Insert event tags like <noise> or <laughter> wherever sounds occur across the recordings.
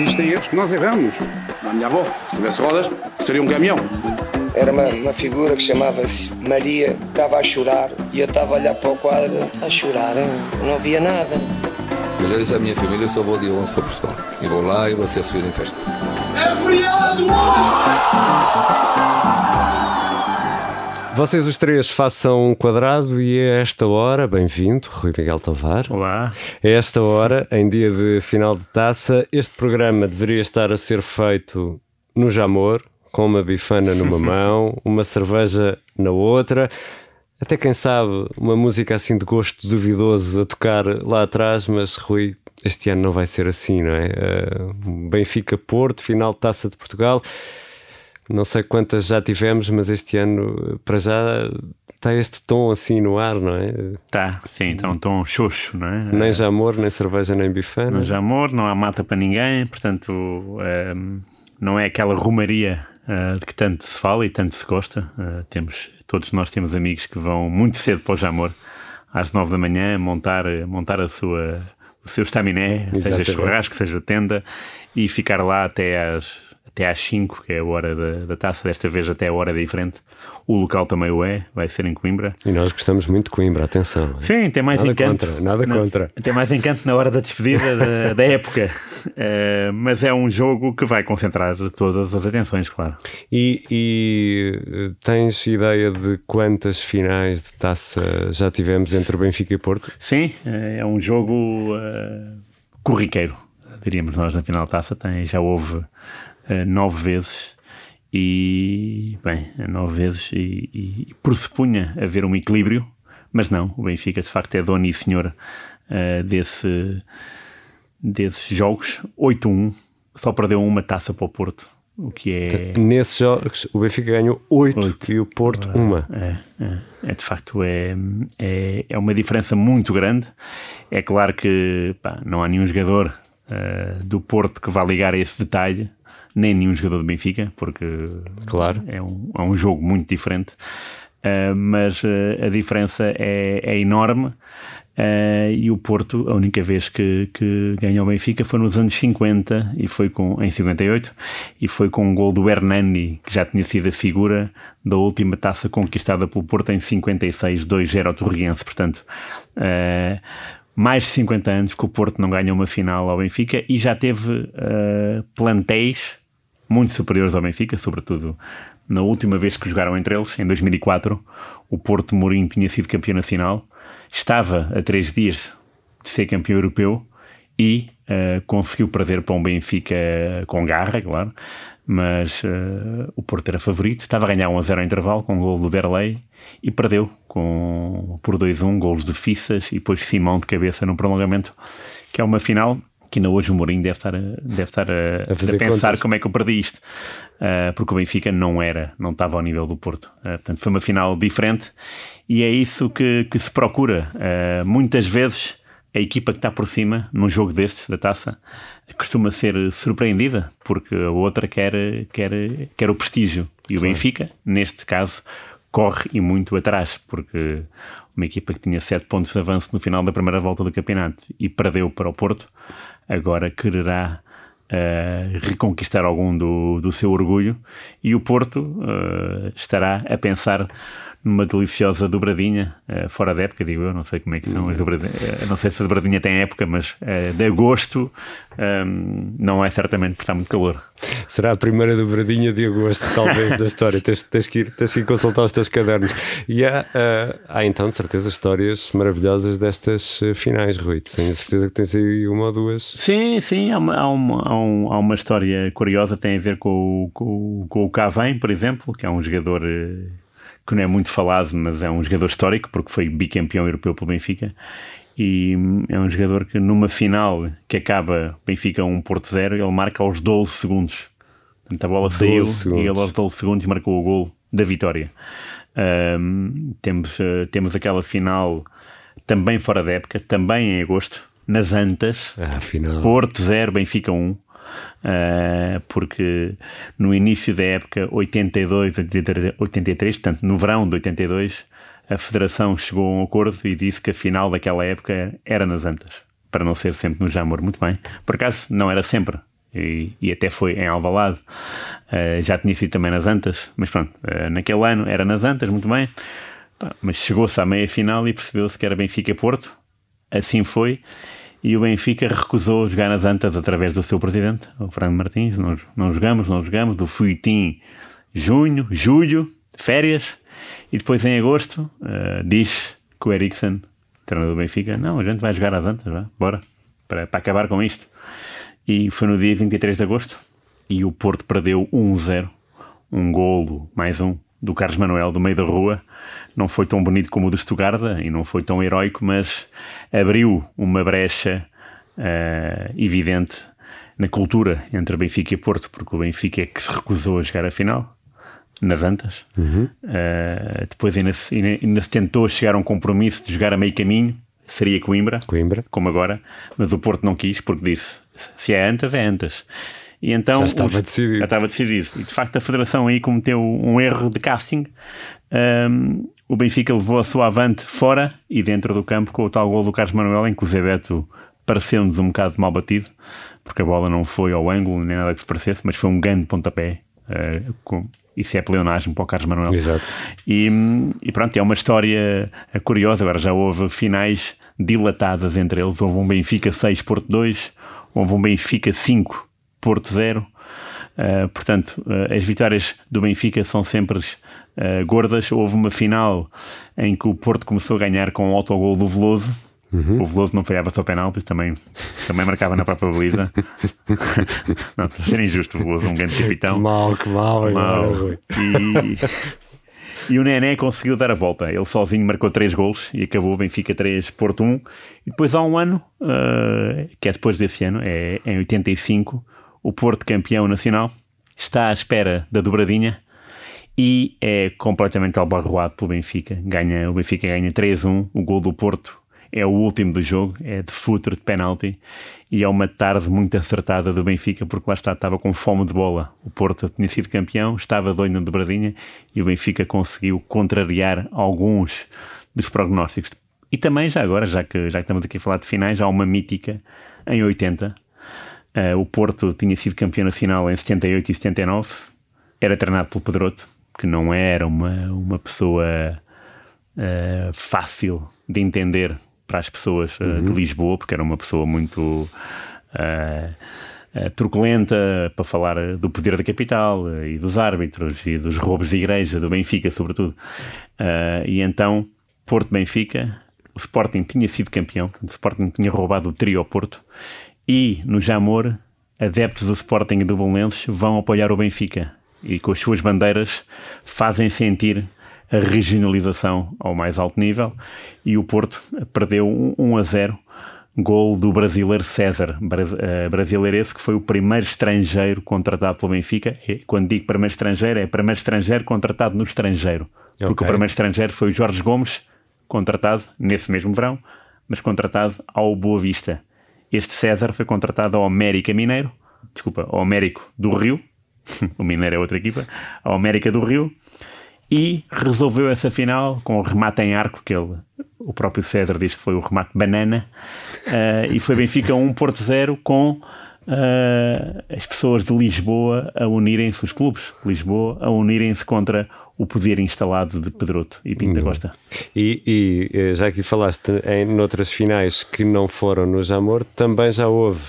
existem erros que nós erramos. A minha avó, se tivesse rodas, seria um caminhão. Era uma, uma figura que chamava-se Maria, estava a chorar e eu estava a olhar para o quadro, a chorar, não havia nada. Eu disse à minha família: eu só vou dia 11 para Portugal. E vou lá e vou ser recebido em festa. É feriado hoje! Vocês os três façam um quadrado e a esta hora, bem-vindo, Rui Miguel Tovar. Olá. A esta hora, em dia de final de taça, este programa deveria estar a ser feito no Jamor, com uma bifana numa <laughs> mão, uma cerveja na outra, até quem sabe uma música assim de gosto duvidoso a tocar lá atrás, mas Rui, este ano não vai ser assim, não é? Uh, Benfica Porto, final de taça de Portugal. Não sei quantas já tivemos, mas este ano, para já, está este tom assim no ar, não é? Tá, sim, está um tom xoxo, não é? Nem já amor, nem cerveja, nem bifana. Não já amor, não há mata para ninguém, portanto, um, não é aquela rumaria uh, de que tanto se fala e tanto se gosta. Uh, temos, todos nós temos amigos que vão muito cedo para o Jamor, às nove da manhã, montar, montar a sua, o seu estaminé, seja churrasco, seja tenda, e ficar lá até às até às 5, que é a hora da, da, taça, desta vez até a hora diferente. O local também o é, vai ser em Coimbra. E nós gostamos muito de Coimbra, atenção. Sim, tem mais nada encanto. Contra, nada não, contra. Tem mais encanto na hora da despedida da, <laughs> da, época. Uh, mas é um jogo que vai concentrar todas as atenções, claro. E, e, tens ideia de quantas finais de taça já tivemos entre Benfica e Porto? Sim, é um jogo uh, corriqueiro, diríamos nós, na final de taça. Tem, já houve uh, nove vezes e, bem, nove vezes e, e, pressupunha haver um equilíbrio, mas não, o Benfica de facto é dono e senhor uh, desse, desses jogos, 8-1, só perdeu uma taça para o Porto, o que é... Nesses jogos o Benfica ganhou 8, 8. e o Porto uma. É, é, é, de facto, é, é, é uma diferença muito grande, é claro que pá, não há nenhum jogador uh, do Porto que vá ligar a esse detalhe, nem nenhum jogador do Benfica, porque claro. é, um, é um jogo muito diferente. Uh, mas uh, a diferença é, é enorme. Uh, e o Porto, a única vez que, que ganhou o Benfica foi nos anos 50 e foi com, em 58 e foi com um gol do Hernani, que já tinha sido a figura da última taça conquistada pelo Porto em 56, 2-0 ao Torriense. Portanto, mais de 50 anos que o Porto não ganha uma final ao Benfica e já teve plantéis muito superiores ao Benfica, sobretudo na última vez que jogaram entre eles, em 2004, o Porto Mourinho tinha sido campeão nacional, estava a três dias de ser campeão europeu e uh, conseguiu perder para um Benfica com garra, claro, mas uh, o Porto era favorito, estava a ganhar 1 a 0 ao intervalo com o gol do Derlei e perdeu com, por 2-1, golos de Fissas e depois Simão de cabeça no prolongamento, que é uma final que ainda hoje o Mourinho deve estar a, deve estar a, a, a pensar contas. como é que eu perdi isto, uh, porque o Benfica não era, não estava ao nível do Porto. Uh, portanto, foi uma final diferente e é isso que, que se procura. Uh, muitas vezes a equipa que está por cima, num jogo destes, da taça, costuma ser surpreendida, porque a outra quer, quer, quer o prestígio. E o Benfica, neste caso, corre e muito atrás, porque uma equipa que tinha sete pontos de avanço no final da primeira volta do campeonato e perdeu para o Porto, agora quererá uh, reconquistar algum do, do seu orgulho. E o Porto uh, estará a pensar numa deliciosa dobradinha, uh, fora da época, digo eu, não sei como é que são as dobradinhas, uh, não sei se a dobradinha tem época, mas uh, de agosto um, não é certamente porque está muito calor. Será a primeira dobradinha de agosto, talvez, da história. <laughs> Tens, tens, que ir, tens que ir consultar os teus cadernos. E há, há então, de certeza, histórias maravilhosas destas finais, Rui. Tenho certeza que tens aí uma ou duas. Sim, sim, há uma, há uma, há um, há uma história curiosa, tem a ver com, o, com, com o Cavém, por exemplo, que é um jogador que não é muito falado, mas é um jogador histórico, porque foi bicampeão europeu pelo Benfica. E é um jogador que numa final que acaba Benfica 1 Porto 0, ele marca aos 12 segundos. Portanto, a bola saiu segundos. e ele aos 12 segundos marcou o gol da vitória. Um, temos, uh, temos aquela final também fora da época, também em agosto, nas Antas. Ah, Porto 0, Benfica 1. Uh, porque no início da época 82, 83, portanto no verão de 82, a Federação chegou a um acordo e disse que a final daquela época era nas Antas, para não ser sempre no Jamor. Muito bem. Por acaso, não era sempre. e, e até foi em Alvalade. Uh, já tinha sido também nas Antas, mas pronto, uh, naquele ano era nas Antas, muito bem. Mas chegou-se à meia final e percebeu-se que era Benfica-Porto. Assim foi. E o Benfica recusou jogar nas Antas através do seu presidente, o Fernando Martins. Não, não jogamos, não jogamos. O Fuitim, junho, julho, férias. E depois em agosto uh, diz que o Eriksen, treinador do Benfica, não, a gente vai jogar às Antas, vá, bora, para, para acabar com isto. E foi no dia 23 de agosto e o Porto perdeu 1-0. Um golo, mais um, do Carlos Manuel, do meio da rua. Não foi tão bonito como o do Stuttgart e não foi tão heróico, mas abriu uma brecha uh, evidente na cultura entre Benfica e Porto, porque o Benfica é que se recusou a jogar a final, nas Antas. Uhum. Uh, depois ainda se, ainda, ainda se tentou chegar a um compromisso de jogar a meio caminho, seria Coimbra, Coimbra, como agora, mas o Porto não quis porque disse se é Antas, é Antas. E então, já estava os, decidido. Já estava decidido. E de facto a Federação aí cometeu um erro de casting. Um, o Benfica levou a sua avante fora e dentro do campo com o tal gol do Carlos Manuel, em que o Zebeto pareceu-nos um bocado mal batido, porque a bola não foi ao ângulo, nem nada que se parecesse, mas foi um grande pontapé. Uh, com, isso é pleonasmo para o Carlos Manuel. Exato. E, e, pronto, é uma história curiosa. Agora já houve finais dilatadas entre eles. Houve um Benfica 6, Porto 2, houve um Benfica 5, Porto 0. Uh, portanto, uh, as vitórias do Benfica são sempre uh, gordas. Houve uma final em que o Porto começou a ganhar com o autogol do Veloso. Uhum. O Veloso não falhava só penaltis, também, também marcava na própria baliza. <laughs> não, para ser injusto, o Veloso, um grande capitão. Que mal, que mal. mal. E, e o Nené conseguiu dar a volta. Ele sozinho marcou 3 gols e acabou o Benfica 3, Porto 1. E depois há um ano, uh, que é depois desse ano, é em 85, o Porto campeão nacional está à espera da dobradinha e é completamente albarroado pelo Benfica. Ganha, o Benfica ganha 3-1, o gol do Porto é o último do jogo, é de futuro, de penalti, e é uma tarde muito acertada do Benfica, porque lá está, estava com fome de bola. O Porto tinha sido campeão, estava doido na dobradinha, e o Benfica conseguiu contrariar alguns dos prognósticos. E também, já agora, já que, já que estamos aqui a falar de finais, há uma mítica em 80. Uh, o Porto tinha sido campeão nacional em 78 e 79, era treinado pelo Pedroto, que não era uma, uma pessoa uh, fácil de entender para as pessoas uh, uhum. de Lisboa, porque era uma pessoa muito truculenta para falar do poder da capital e dos árbitros e dos roubos de igreja, do Benfica, sobretudo. e então, Porto-Benfica, o Sporting tinha sido campeão, o Sporting tinha roubado o trio ao Porto, e no Jamor, adeptos do Sporting e do Belenenses vão apoiar o Benfica e com as suas bandeiras fazem sentir a regionalização ao mais alto nível e o Porto perdeu 1 a 0 gol do brasileiro César, eh, brasileiro esse que foi o primeiro estrangeiro contratado pelo Benfica. E quando digo primeiro estrangeiro, é primeiro estrangeiro contratado no estrangeiro. Okay. Porque o primeiro estrangeiro foi o Jorge Gomes, contratado nesse mesmo verão, mas contratado ao Boa Vista. Este César foi contratado ao América Mineiro, desculpa, ao Américo do Rio, <laughs> o Mineiro é outra equipa, ao América do Rio, e resolveu essa final com o remate em arco, que ele, o próprio César diz que foi o remate banana, uh, e foi Benfica 1 Porto 0 com uh, as pessoas de Lisboa a unirem-se, os clubes de Lisboa, a unirem-se contra o poder instalado de Pedroto e Pinta Costa. E, e, eh, já que falaste em noutras finais que não foram no Jamor, também já houve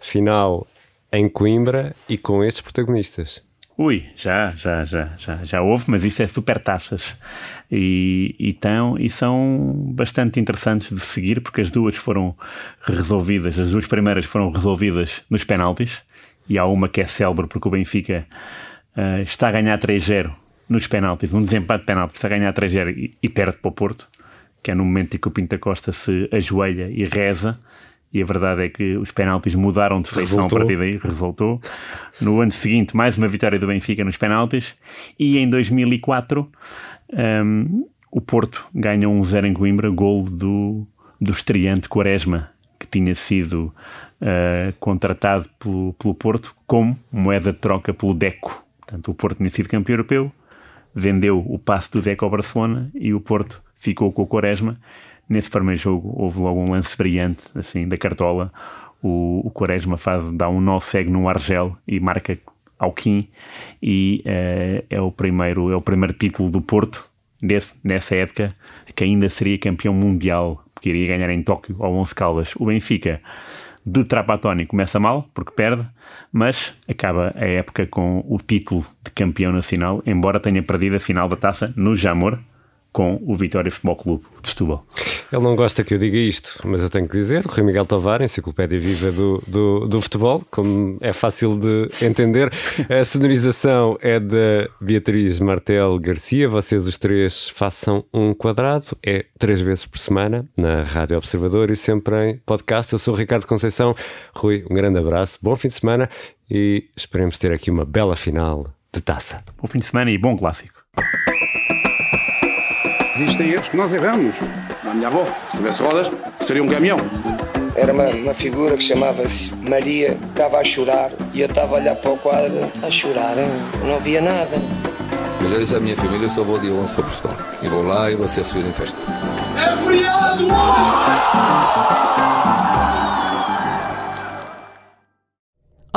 final em Coimbra e com estes protagonistas. Ui, já, já, já, já, já houve, mas isso é super taças. E, e, tão, e são bastante interessantes de seguir, porque as duas foram resolvidas, as duas primeiras foram resolvidas nos penaltis, e há uma que é célebre porque o Benfica uh, está a ganhar 3-0 nos penaltis, um desempate de penaltis, está a ganhar 3-0 e, e perde para o Porto, que é no momento em que o Pinta Costa se ajoelha e reza, e a verdade é que os penaltis mudaram de feição a partir daí, resultou. No ano seguinte, mais uma vitória do Benfica nos penaltis, e em 2004 um, o Porto ganha 1-0 em Coimbra, gol do, do estreante Quaresma, que tinha sido uh, contratado pelo, pelo Porto como moeda de troca pelo Deco. Portanto, o Porto tinha sido campeão europeu, vendeu o passe do Deco ao Barcelona e o Porto ficou com o Quaresma Nesse primeiro jogo houve logo um lance brilhante, assim, da cartola. o, o Quaresma faz, dá um nó cego no Argel e marca ao Kim e uh, é, o primeiro, é o primeiro título do Porto nesse, nessa época que ainda seria campeão mundial, porque iria ganhar em Tóquio ao Onze Caldas. O Benfica de Trapatoni começa mal, porque perde, mas acaba a época com o título de campeão nacional, embora tenha perdido a final da taça no Jamor, com o Vitória Futebol Clube de Setúbal. Ele não gosta que eu diga isto, mas eu tenho que dizer, o Rui Miguel Tovar, enciclopédia viva do, do, do, futebol, como é fácil de entender. A sonorização é da Beatriz Martel Garcia, vocês os três façam um quadrado, é três vezes por semana, na Rádio Observador e sempre em podcast. Eu sou o Ricardo Conceição. Rui, um grande abraço, bom fim de semana e esperemos ter aqui uma bela final de taça. Bom fim de semana e bom clássico. Existem erros que nós erramos. A minha avó, se tivesse rodas, seria um caminhão. Era uma, uma figura que chamava-se Maria, estava a chorar e eu estava a olhar para o quadro, a chorar, não havia nada. Mas eu disse à minha família: eu só vou dia 11 para Portugal. E vou lá e vou ser recebido em festa. É feriado hoje!